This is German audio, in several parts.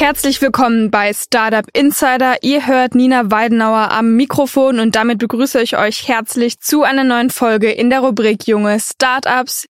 Herzlich willkommen bei Startup Insider. Ihr hört Nina Weidenauer am Mikrofon und damit begrüße ich euch herzlich zu einer neuen Folge in der Rubrik Junge Startups.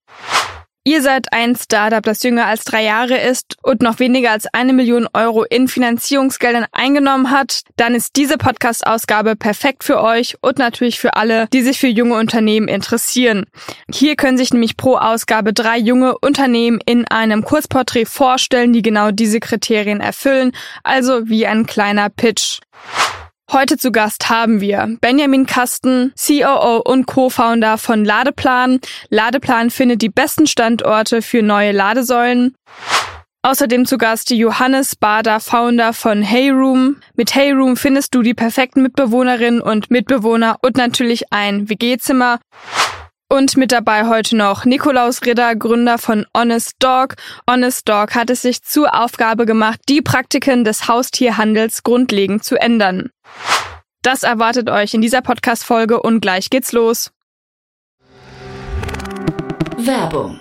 Ihr seid ein Startup, das jünger als drei Jahre ist und noch weniger als eine Million Euro in Finanzierungsgeldern eingenommen hat, dann ist diese Podcast-Ausgabe perfekt für euch und natürlich für alle, die sich für junge Unternehmen interessieren. Hier können sich nämlich pro Ausgabe drei junge Unternehmen in einem Kurzporträt vorstellen, die genau diese Kriterien erfüllen, also wie ein kleiner Pitch. Heute zu Gast haben wir Benjamin Kasten, COO und Co-Founder von Ladeplan. Ladeplan findet die besten Standorte für neue Ladesäulen. Außerdem zu Gast Johannes Bader, Founder von Heyroom. Mit Heyroom findest du die perfekten Mitbewohnerinnen und Mitbewohner und natürlich ein WG-Zimmer. Und mit dabei heute noch Nikolaus Ritter, Gründer von Honest Dog. Honest Dog hat es sich zur Aufgabe gemacht, die Praktiken des Haustierhandels grundlegend zu ändern. Das erwartet euch in dieser Podcast-Folge und gleich geht's los. Werbung.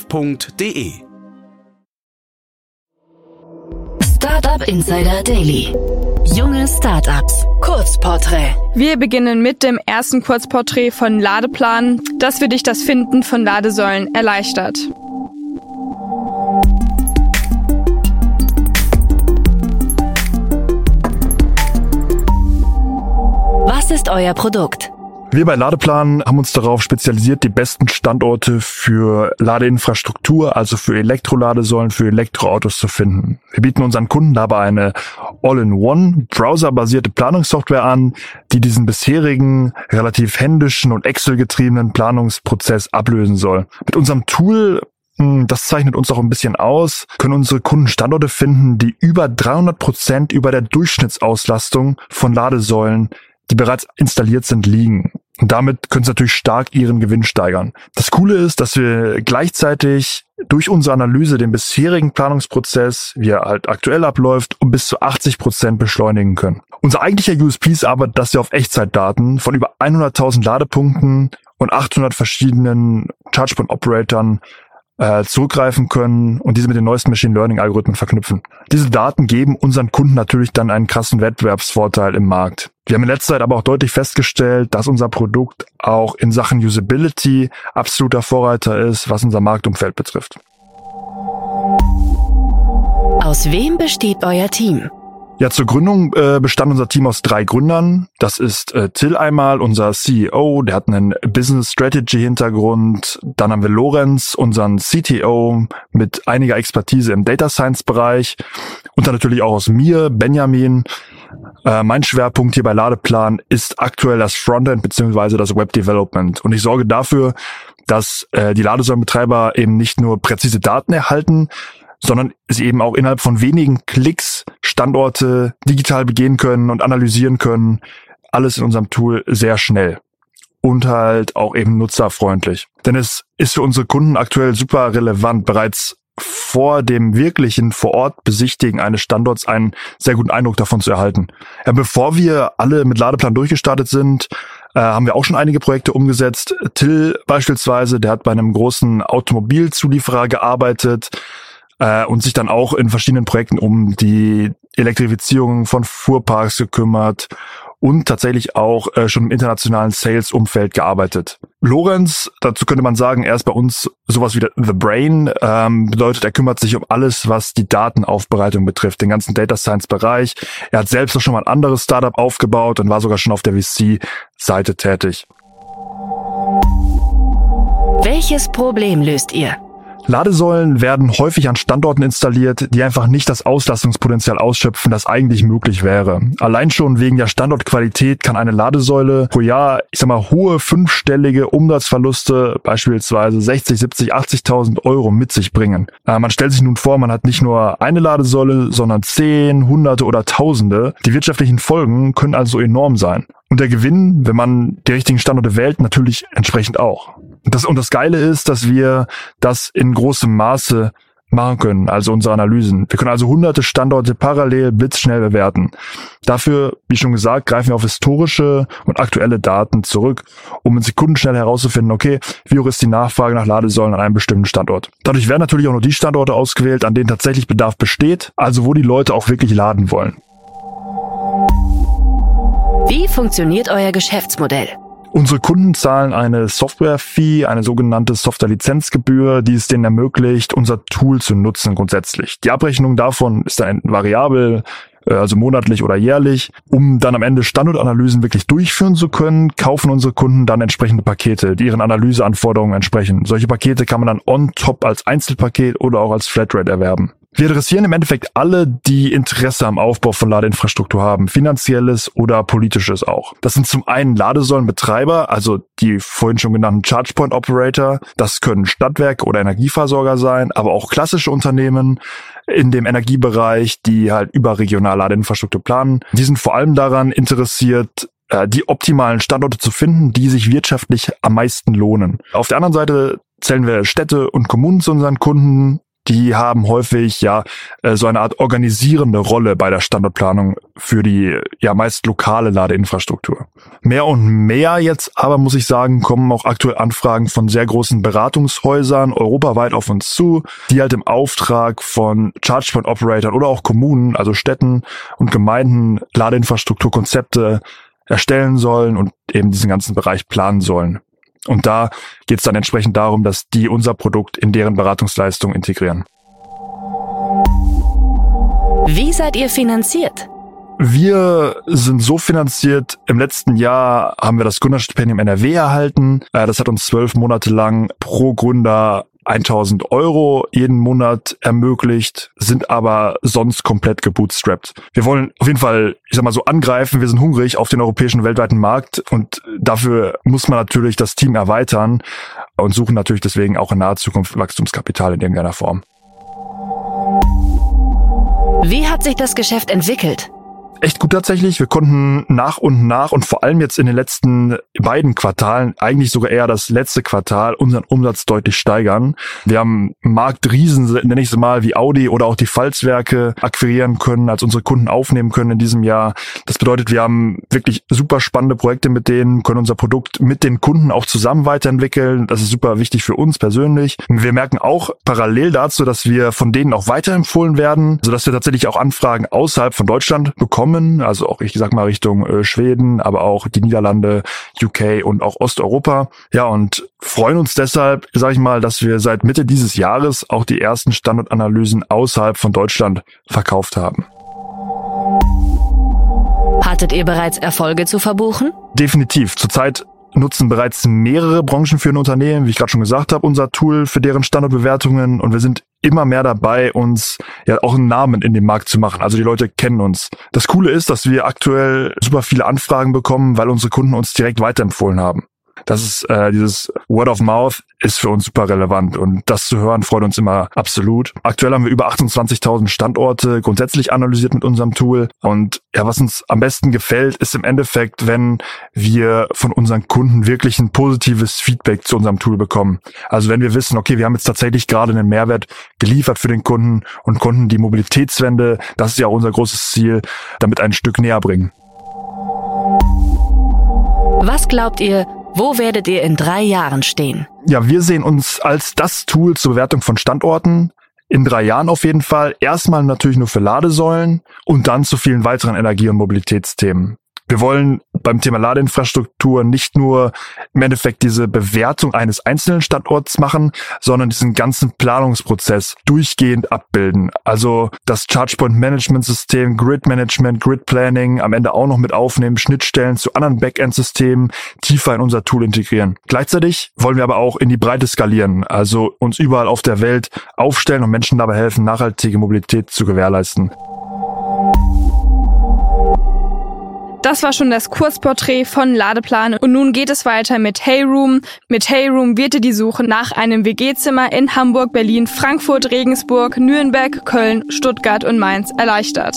startup.de. Startup Insider Daily. Junge Startups. Kurzporträt. Wir beginnen mit dem ersten Kurzporträt von Ladeplan, das für dich das Finden von Ladesäulen erleichtert. Was ist euer Produkt? Wir bei Ladeplan haben uns darauf spezialisiert, die besten Standorte für Ladeinfrastruktur, also für Elektroladesäulen, für Elektroautos zu finden. Wir bieten unseren Kunden dabei eine All-in-One browserbasierte Planungssoftware an, die diesen bisherigen, relativ händischen und Excel-getriebenen Planungsprozess ablösen soll. Mit unserem Tool hm, das zeichnet uns auch ein bisschen aus, können unsere Kunden Standorte finden, die über 300 Prozent über der Durchschnittsauslastung von Ladesäulen die bereits installiert sind, liegen. Und damit können sie natürlich stark ihren Gewinn steigern. Das Coole ist, dass wir gleichzeitig durch unsere Analyse den bisherigen Planungsprozess, wie er halt aktuell abläuft, um bis zu 80 Prozent beschleunigen können. Unser eigentlicher USP ist aber, dass wir auf Echtzeitdaten von über 100.000 Ladepunkten und 800 verschiedenen ChargePoint-Operatoren äh, zurückgreifen können und diese mit den neuesten Machine Learning Algorithmen verknüpfen. Diese Daten geben unseren Kunden natürlich dann einen krassen Wettbewerbsvorteil im Markt. Wir haben in letzter Zeit aber auch deutlich festgestellt, dass unser Produkt auch in Sachen Usability absoluter Vorreiter ist, was unser Marktumfeld betrifft. Aus wem besteht euer Team? Ja, zur Gründung äh, bestand unser Team aus drei Gründern. Das ist äh, Till einmal, unser CEO, der hat einen Business Strategy Hintergrund. Dann haben wir Lorenz, unseren CTO mit einiger Expertise im Data Science Bereich. Und dann natürlich auch aus mir, Benjamin. Äh, mein Schwerpunkt hier bei Ladeplan ist aktuell das Frontend beziehungsweise das Web Development. Und ich sorge dafür, dass äh, die Ladesäulenbetreiber eben nicht nur präzise Daten erhalten, sondern sie eben auch innerhalb von wenigen Klicks Standorte digital begehen können und analysieren können. Alles in unserem Tool sehr schnell und halt auch eben nutzerfreundlich. Denn es ist für unsere Kunden aktuell super relevant, bereits vor dem wirklichen vor Ort Besichtigen eines Standorts einen sehr guten Eindruck davon zu erhalten. Ja, bevor wir alle mit Ladeplan durchgestartet sind, äh, haben wir auch schon einige Projekte umgesetzt. Till beispielsweise, der hat bei einem großen Automobilzulieferer gearbeitet, äh, und sich dann auch in verschiedenen Projekten um die Elektrifizierung von Fuhrparks gekümmert und tatsächlich auch äh, schon im internationalen Sales-Umfeld gearbeitet. Lorenz, dazu könnte man sagen, er ist bei uns sowas wie The Brain, ähm, bedeutet, er kümmert sich um alles, was die Datenaufbereitung betrifft, den ganzen Data Science-Bereich. Er hat selbst auch schon mal ein anderes Startup aufgebaut und war sogar schon auf der VC-Seite tätig. Welches Problem löst ihr? Ladesäulen werden häufig an Standorten installiert, die einfach nicht das Auslastungspotenzial ausschöpfen, das eigentlich möglich wäre. Allein schon wegen der Standortqualität kann eine Ladesäule pro Jahr, ich sag mal, hohe fünfstellige Umsatzverluste, beispielsweise 60, 70, 80.000 Euro mit sich bringen. Äh, man stellt sich nun vor, man hat nicht nur eine Ladesäule, sondern zehn, hunderte oder tausende. Die wirtschaftlichen Folgen können also enorm sein. Und der Gewinn, wenn man die richtigen Standorte wählt, natürlich entsprechend auch. Das, und das Geile ist, dass wir das in großem Maße machen können, also unsere Analysen. Wir können also hunderte Standorte parallel blitzschnell bewerten. Dafür, wie schon gesagt, greifen wir auf historische und aktuelle Daten zurück, um in Sekunden schnell herauszufinden, okay, wie hoch ist die Nachfrage nach Ladesäulen an einem bestimmten Standort. Dadurch werden natürlich auch nur die Standorte ausgewählt, an denen tatsächlich Bedarf besteht, also wo die Leute auch wirklich laden wollen. Wie funktioniert euer Geschäftsmodell? Unsere Kunden zahlen eine Software-Fee, eine sogenannte Software-Lizenzgebühr, die es denen ermöglicht, unser Tool zu nutzen grundsätzlich. Die Abrechnung davon ist dann variabel, äh, also monatlich oder jährlich. Um dann am Ende Standortanalysen wirklich durchführen zu können, kaufen unsere Kunden dann entsprechende Pakete, die ihren Analyseanforderungen entsprechen. Solche Pakete kann man dann on top als Einzelpaket oder auch als Flatrate erwerben. Wir adressieren im Endeffekt alle, die Interesse am Aufbau von Ladeinfrastruktur haben, finanzielles oder politisches auch. Das sind zum einen Ladesäulenbetreiber, also die vorhin schon genannten ChargePoint Operator. Das können Stadtwerke oder Energieversorger sein, aber auch klassische Unternehmen in dem Energiebereich, die halt überregional Ladeinfrastruktur planen. Die sind vor allem daran interessiert, äh, die optimalen Standorte zu finden, die sich wirtschaftlich am meisten lohnen. Auf der anderen Seite zählen wir Städte und Kommunen zu unseren Kunden, die haben häufig ja äh, so eine Art organisierende Rolle bei der Standortplanung für die ja meist lokale Ladeinfrastruktur. Mehr und mehr jetzt aber muss ich sagen, kommen auch aktuell Anfragen von sehr großen Beratungshäusern europaweit auf uns zu, die halt im Auftrag von ChargePoint Operatoren oder auch Kommunen, also Städten und Gemeinden Ladeinfrastrukturkonzepte erstellen sollen und eben diesen ganzen Bereich planen sollen. Und da geht es dann entsprechend darum, dass die unser Produkt in deren Beratungsleistung integrieren. Wie seid ihr finanziert? Wir sind so finanziert. Im letzten Jahr haben wir das Gründerstipendium NRW erhalten. Äh, das hat uns zwölf Monate lang pro Gründer 1000 Euro jeden Monat ermöglicht, sind aber sonst komplett gebootstrapped. Wir wollen auf jeden Fall, ich sag mal so, angreifen. Wir sind hungrig auf den europäischen weltweiten Markt und dafür muss man natürlich das Team erweitern und suchen natürlich deswegen auch in naher Zukunft Wachstumskapital in irgendeiner Form. Wie hat sich das Geschäft entwickelt? Echt gut tatsächlich. Wir konnten nach und nach und vor allem jetzt in den letzten beiden Quartalen, eigentlich sogar eher das letzte Quartal, unseren Umsatz deutlich steigern. Wir haben Marktriesen, nenne ich es mal, wie Audi oder auch die Pfalzwerke akquirieren können, als unsere Kunden aufnehmen können in diesem Jahr. Das bedeutet, wir haben wirklich super spannende Projekte mit denen, können unser Produkt mit den Kunden auch zusammen weiterentwickeln. Das ist super wichtig für uns persönlich. Wir merken auch parallel dazu, dass wir von denen auch weiterempfohlen werden, sodass wir tatsächlich auch Anfragen außerhalb von Deutschland bekommen kommen, also auch ich sag mal Richtung äh, Schweden, aber auch die Niederlande, UK und auch Osteuropa. Ja, und freuen uns deshalb, sage ich mal, dass wir seit Mitte dieses Jahres auch die ersten Standortanalysen außerhalb von Deutschland verkauft haben. Hattet ihr bereits Erfolge zu verbuchen? Definitiv. Zurzeit nutzen bereits mehrere branchenführende Unternehmen, wie ich gerade schon gesagt habe, unser Tool für deren Standortbewertungen und wir sind immer mehr dabei, uns ja auch einen Namen in dem Markt zu machen. Also die Leute kennen uns. Das Coole ist, dass wir aktuell super viele Anfragen bekommen, weil unsere Kunden uns direkt weiterempfohlen haben. Das ist äh, dieses Word of Mouth ist für uns super relevant und das zu hören freut uns immer absolut. Aktuell haben wir über 28.000 Standorte grundsätzlich analysiert mit unserem Tool und ja, was uns am besten gefällt, ist im Endeffekt, wenn wir von unseren Kunden wirklich ein positives Feedback zu unserem Tool bekommen. Also wenn wir wissen, okay, wir haben jetzt tatsächlich gerade einen Mehrwert geliefert für den Kunden und Kunden die Mobilitätswende, das ist ja auch unser großes Ziel, damit ein Stück näher bringen. Was glaubt ihr, wo werdet ihr in drei Jahren stehen? Ja, wir sehen uns als das Tool zur Bewertung von Standorten. In drei Jahren auf jeden Fall. Erstmal natürlich nur für Ladesäulen und dann zu vielen weiteren Energie- und Mobilitätsthemen. Wir wollen beim Thema Ladeinfrastruktur nicht nur im Endeffekt diese Bewertung eines einzelnen Standorts machen, sondern diesen ganzen Planungsprozess durchgehend abbilden. Also das ChargePoint Management System, Grid Management, Grid Planning am Ende auch noch mit aufnehmen, Schnittstellen zu anderen Backend-Systemen tiefer in unser Tool integrieren. Gleichzeitig wollen wir aber auch in die Breite skalieren, also uns überall auf der Welt aufstellen und Menschen dabei helfen, nachhaltige Mobilität zu gewährleisten. Das war schon das Kurzporträt von Ladeplan und nun geht es weiter mit Heyroom. Mit Heyroom wird dir die Suche nach einem WG-Zimmer in Hamburg, Berlin, Frankfurt, Regensburg, Nürnberg, Köln, Stuttgart und Mainz erleichtert.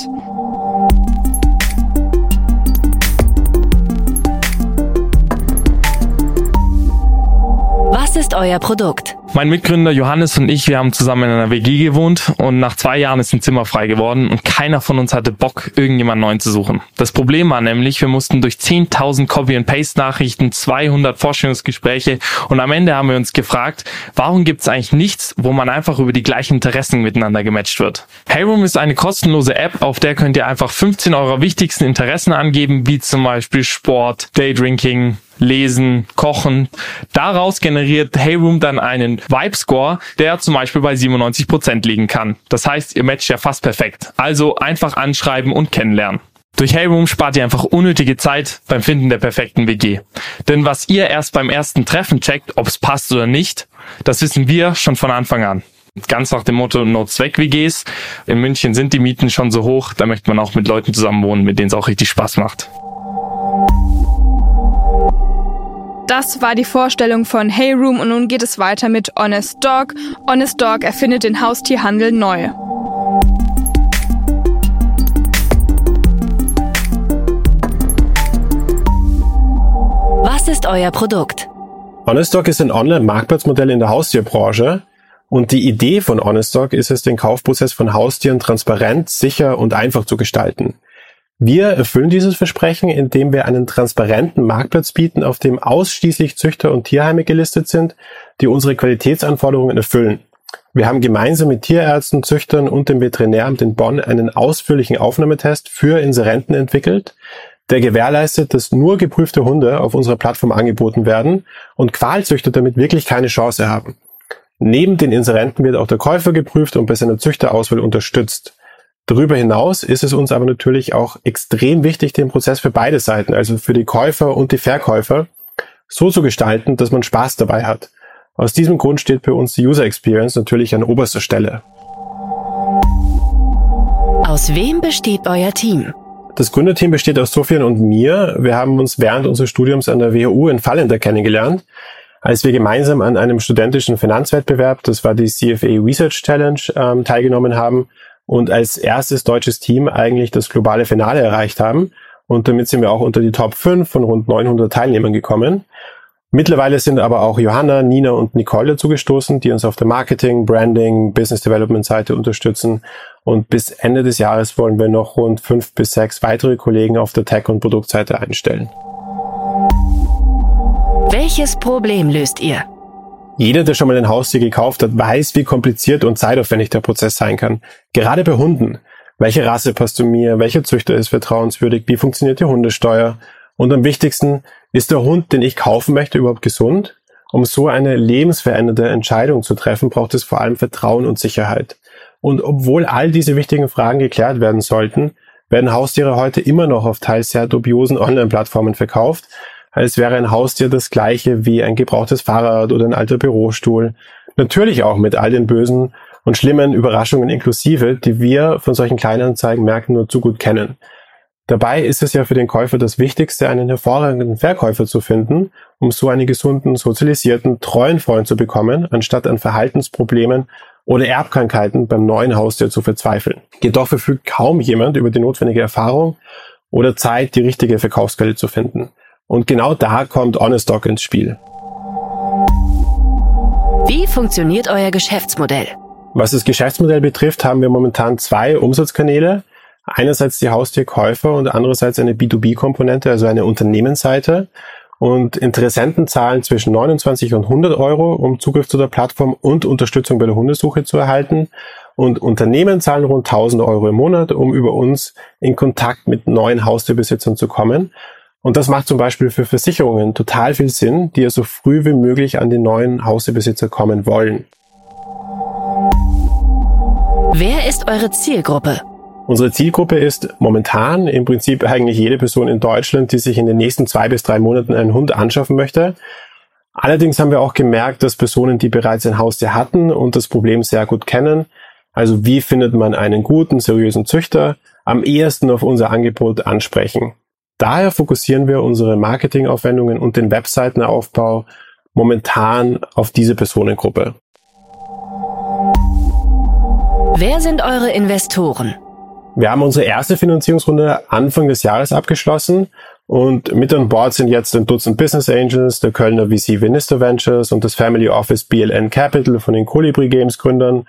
Was ist euer Produkt? Mein Mitgründer Johannes und ich, wir haben zusammen in einer WG gewohnt und nach zwei Jahren ist ein Zimmer frei geworden und keiner von uns hatte Bock, irgendjemand neuen zu suchen. Das Problem war nämlich, wir mussten durch 10.000 Copy-and-Paste-Nachrichten, 200 Vorstellungsgespräche und am Ende haben wir uns gefragt, warum gibt es eigentlich nichts, wo man einfach über die gleichen Interessen miteinander gematcht wird. Heyroom ist eine kostenlose App, auf der könnt ihr einfach 15 eurer wichtigsten Interessen angeben, wie zum Beispiel Sport, Daydrinking, Lesen, Kochen. Daraus generiert Heyroom dann einen Vibe-Score, der zum Beispiel bei 97 Prozent liegen kann. Das heißt, ihr matcht ja fast perfekt. Also einfach anschreiben und kennenlernen. Durch Heyroom spart ihr einfach unnötige Zeit beim Finden der perfekten WG. Denn was ihr erst beim ersten Treffen checkt, ob es passt oder nicht, das wissen wir schon von Anfang an. Ganz nach dem Motto No Zweck WGs. In München sind die Mieten schon so hoch, da möchte man auch mit Leuten zusammen wohnen, mit denen es auch richtig Spaß macht. Das war die Vorstellung von Hey Room und nun geht es weiter mit Honest Dog. Honest Dog erfindet den Haustierhandel neu. Was ist euer Produkt? Honest Dog ist ein Online-Marktplatzmodell in der Haustierbranche. Und die Idee von Honest Dog ist es, den Kaufprozess von Haustieren transparent, sicher und einfach zu gestalten. Wir erfüllen dieses Versprechen, indem wir einen transparenten Marktplatz bieten, auf dem ausschließlich Züchter und Tierheime gelistet sind, die unsere Qualitätsanforderungen erfüllen. Wir haben gemeinsam mit Tierärzten, Züchtern und dem Veterinäramt in Bonn einen ausführlichen Aufnahmetest für Inserenten entwickelt, der gewährleistet, dass nur geprüfte Hunde auf unserer Plattform angeboten werden und Qualzüchter damit wirklich keine Chance haben. Neben den Inserenten wird auch der Käufer geprüft und bei seiner Züchterauswahl unterstützt. Darüber hinaus ist es uns aber natürlich auch extrem wichtig, den Prozess für beide Seiten, also für die Käufer und die Verkäufer, so zu gestalten, dass man Spaß dabei hat. Aus diesem Grund steht bei uns die User Experience natürlich an oberster Stelle. Aus wem besteht euer Team? Das Gründerteam besteht aus Sofian und mir. Wir haben uns während unseres Studiums an der WHU in Fallender kennengelernt, als wir gemeinsam an einem studentischen Finanzwettbewerb, das war die CFA Research Challenge, ähm, teilgenommen haben und als erstes deutsches Team eigentlich das globale Finale erreicht haben. Und damit sind wir auch unter die Top 5 von rund 900 Teilnehmern gekommen. Mittlerweile sind aber auch Johanna, Nina und Nicole dazu gestoßen, die uns auf der Marketing, Branding, Business Development Seite unterstützen. Und bis Ende des Jahres wollen wir noch rund fünf bis sechs weitere Kollegen auf der Tech- und Produktseite einstellen. Welches Problem löst ihr? Jeder, der schon mal ein Haustier gekauft hat, weiß, wie kompliziert und zeitaufwendig der Prozess sein kann. Gerade bei Hunden. Welche Rasse passt zu mir? Welcher Züchter ist vertrauenswürdig? Wie funktioniert die Hundesteuer? Und am wichtigsten, ist der Hund, den ich kaufen möchte, überhaupt gesund? Um so eine lebensverändernde Entscheidung zu treffen, braucht es vor allem Vertrauen und Sicherheit. Und obwohl all diese wichtigen Fragen geklärt werden sollten, werden Haustiere heute immer noch auf teils sehr dubiosen Online-Plattformen verkauft, als wäre ein Haustier das gleiche wie ein gebrauchtes Fahrrad oder ein alter Bürostuhl. Natürlich auch mit all den bösen und schlimmen Überraschungen inklusive, die wir von solchen Kleinanzeigenmärkten nur zu gut kennen. Dabei ist es ja für den Käufer das Wichtigste, einen hervorragenden Verkäufer zu finden, um so einen gesunden, sozialisierten, treuen Freund zu bekommen, anstatt an Verhaltensproblemen oder Erbkrankheiten beim neuen Haustier zu verzweifeln. Jedoch verfügt kaum jemand über die notwendige Erfahrung oder Zeit, die richtige Verkaufsquelle zu finden. Und genau da kommt Honest Dog ins Spiel. Wie funktioniert euer Geschäftsmodell? Was das Geschäftsmodell betrifft, haben wir momentan zwei Umsatzkanäle. Einerseits die Haustierkäufer und andererseits eine B2B-Komponente, also eine Unternehmensseite. Und Interessenten zahlen zwischen 29 und 100 Euro, um Zugriff zu der Plattform und Unterstützung bei der Hundesuche zu erhalten. Und Unternehmen zahlen rund 1000 Euro im Monat, um über uns in Kontakt mit neuen Haustierbesitzern zu kommen. Und das macht zum Beispiel für Versicherungen total viel Sinn, die ja so früh wie möglich an die neuen Haustierbesitzer kommen wollen. Wer ist eure Zielgruppe? Unsere Zielgruppe ist momentan im Prinzip eigentlich jede Person in Deutschland, die sich in den nächsten zwei bis drei Monaten einen Hund anschaffen möchte. Allerdings haben wir auch gemerkt, dass Personen, die bereits ein Haustier hatten und das Problem sehr gut kennen, also wie findet man einen guten, seriösen Züchter, am ehesten auf unser Angebot ansprechen. Daher fokussieren wir unsere Marketingaufwendungen und den Webseitenaufbau momentan auf diese Personengruppe. Wer sind eure Investoren? Wir haben unsere erste Finanzierungsrunde Anfang des Jahres abgeschlossen und mit an Bord sind jetzt ein Dutzend Business Angels, der Kölner VC Vinister Ventures und das Family Office BLN Capital von den Colibri Games Gründern.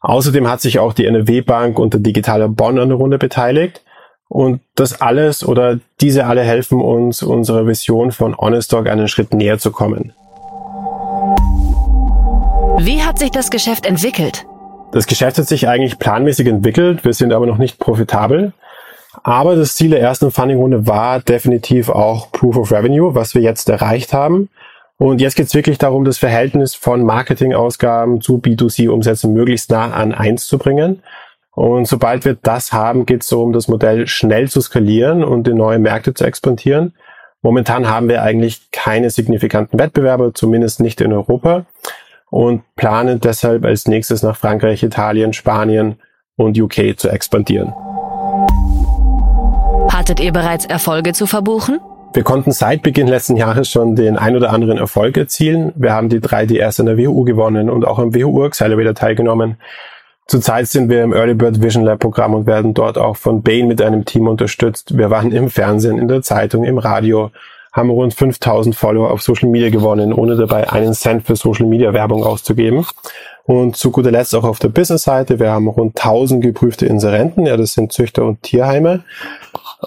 Außerdem hat sich auch die NRW Bank und der Digitaler Bonn an der Runde beteiligt. Und das alles oder diese alle helfen uns, unserer Vision von Honest Dog einen Schritt näher zu kommen. Wie hat sich das Geschäft entwickelt? Das Geschäft hat sich eigentlich planmäßig entwickelt. Wir sind aber noch nicht profitabel. Aber das Ziel der ersten Funding-Runde war definitiv auch Proof of Revenue, was wir jetzt erreicht haben. Und jetzt geht es wirklich darum, das Verhältnis von Marketingausgaben zu B2C-Umsätzen möglichst nah an eins zu bringen. Und sobald wir das haben, geht es darum, das Modell schnell zu skalieren und in neue Märkte zu expandieren. Momentan haben wir eigentlich keine signifikanten Wettbewerber, zumindest nicht in Europa, und planen deshalb als nächstes nach Frankreich, Italien, Spanien und UK zu expandieren. Hattet ihr bereits Erfolge zu verbuchen? Wir konnten seit Beginn letzten Jahres schon den ein oder anderen Erfolg erzielen. Wir haben die 3DS in der WHU gewonnen und auch am WHU Accelerator teilgenommen. Zurzeit sind wir im Early Bird Vision Lab Programm und werden dort auch von Bain mit einem Team unterstützt. Wir waren im Fernsehen, in der Zeitung, im Radio, haben rund 5000 Follower auf Social Media gewonnen, ohne dabei einen Cent für Social Media Werbung auszugeben. Und zu guter Letzt auch auf der Business-Seite. Wir haben rund 1000 geprüfte Inserenten. Ja, das sind Züchter und Tierheime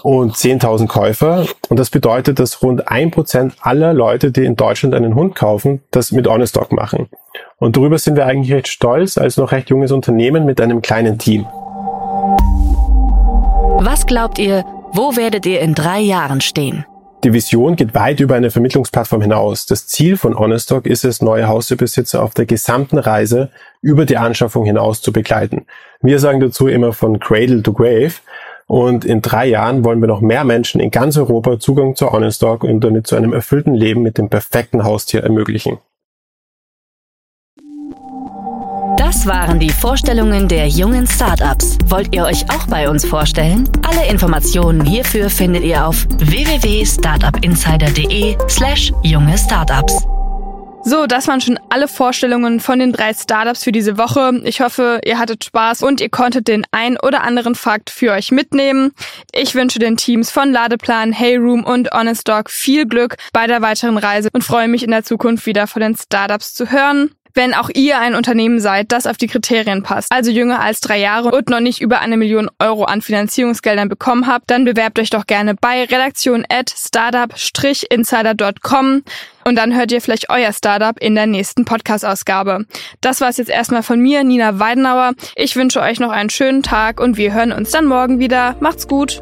und 10.000 Käufer. Und das bedeutet, dass rund ein Prozent aller Leute, die in Deutschland einen Hund kaufen, das mit Honest Dog machen. Und darüber sind wir eigentlich recht stolz als noch recht junges Unternehmen mit einem kleinen Team. Was glaubt ihr, wo werdet ihr in drei Jahren stehen? Die Vision geht weit über eine Vermittlungsplattform hinaus. Das Ziel von Honest Dog ist es, neue Haustierbesitzer auf der gesamten Reise über die Anschaffung hinaus zu begleiten. Wir sagen dazu immer von Cradle to Grave. Und in drei Jahren wollen wir noch mehr Menschen in ganz Europa Zugang zu Honest Dog und damit zu einem erfüllten Leben mit dem perfekten Haustier ermöglichen. Das waren die Vorstellungen der jungen Startups. Wollt ihr euch auch bei uns vorstellen? Alle Informationen hierfür findet ihr auf www.startupinsider.de slash junge Startups. So, das waren schon alle Vorstellungen von den drei Startups für diese Woche. Ich hoffe, ihr hattet Spaß und ihr konntet den ein oder anderen Fakt für euch mitnehmen. Ich wünsche den Teams von Ladeplan, Heyroom und Honest Dog viel Glück bei der weiteren Reise und freue mich in der Zukunft wieder von den Startups zu hören. Wenn auch ihr ein Unternehmen seid, das auf die Kriterien passt, also jünger als drei Jahre und noch nicht über eine Million Euro an Finanzierungsgeldern bekommen habt, dann bewerbt euch doch gerne bei redaktion at startup-insider.com und dann hört ihr vielleicht euer Startup in der nächsten Podcast-Ausgabe. Das war's jetzt erstmal von mir, Nina Weidenauer. Ich wünsche euch noch einen schönen Tag und wir hören uns dann morgen wieder. Macht's gut!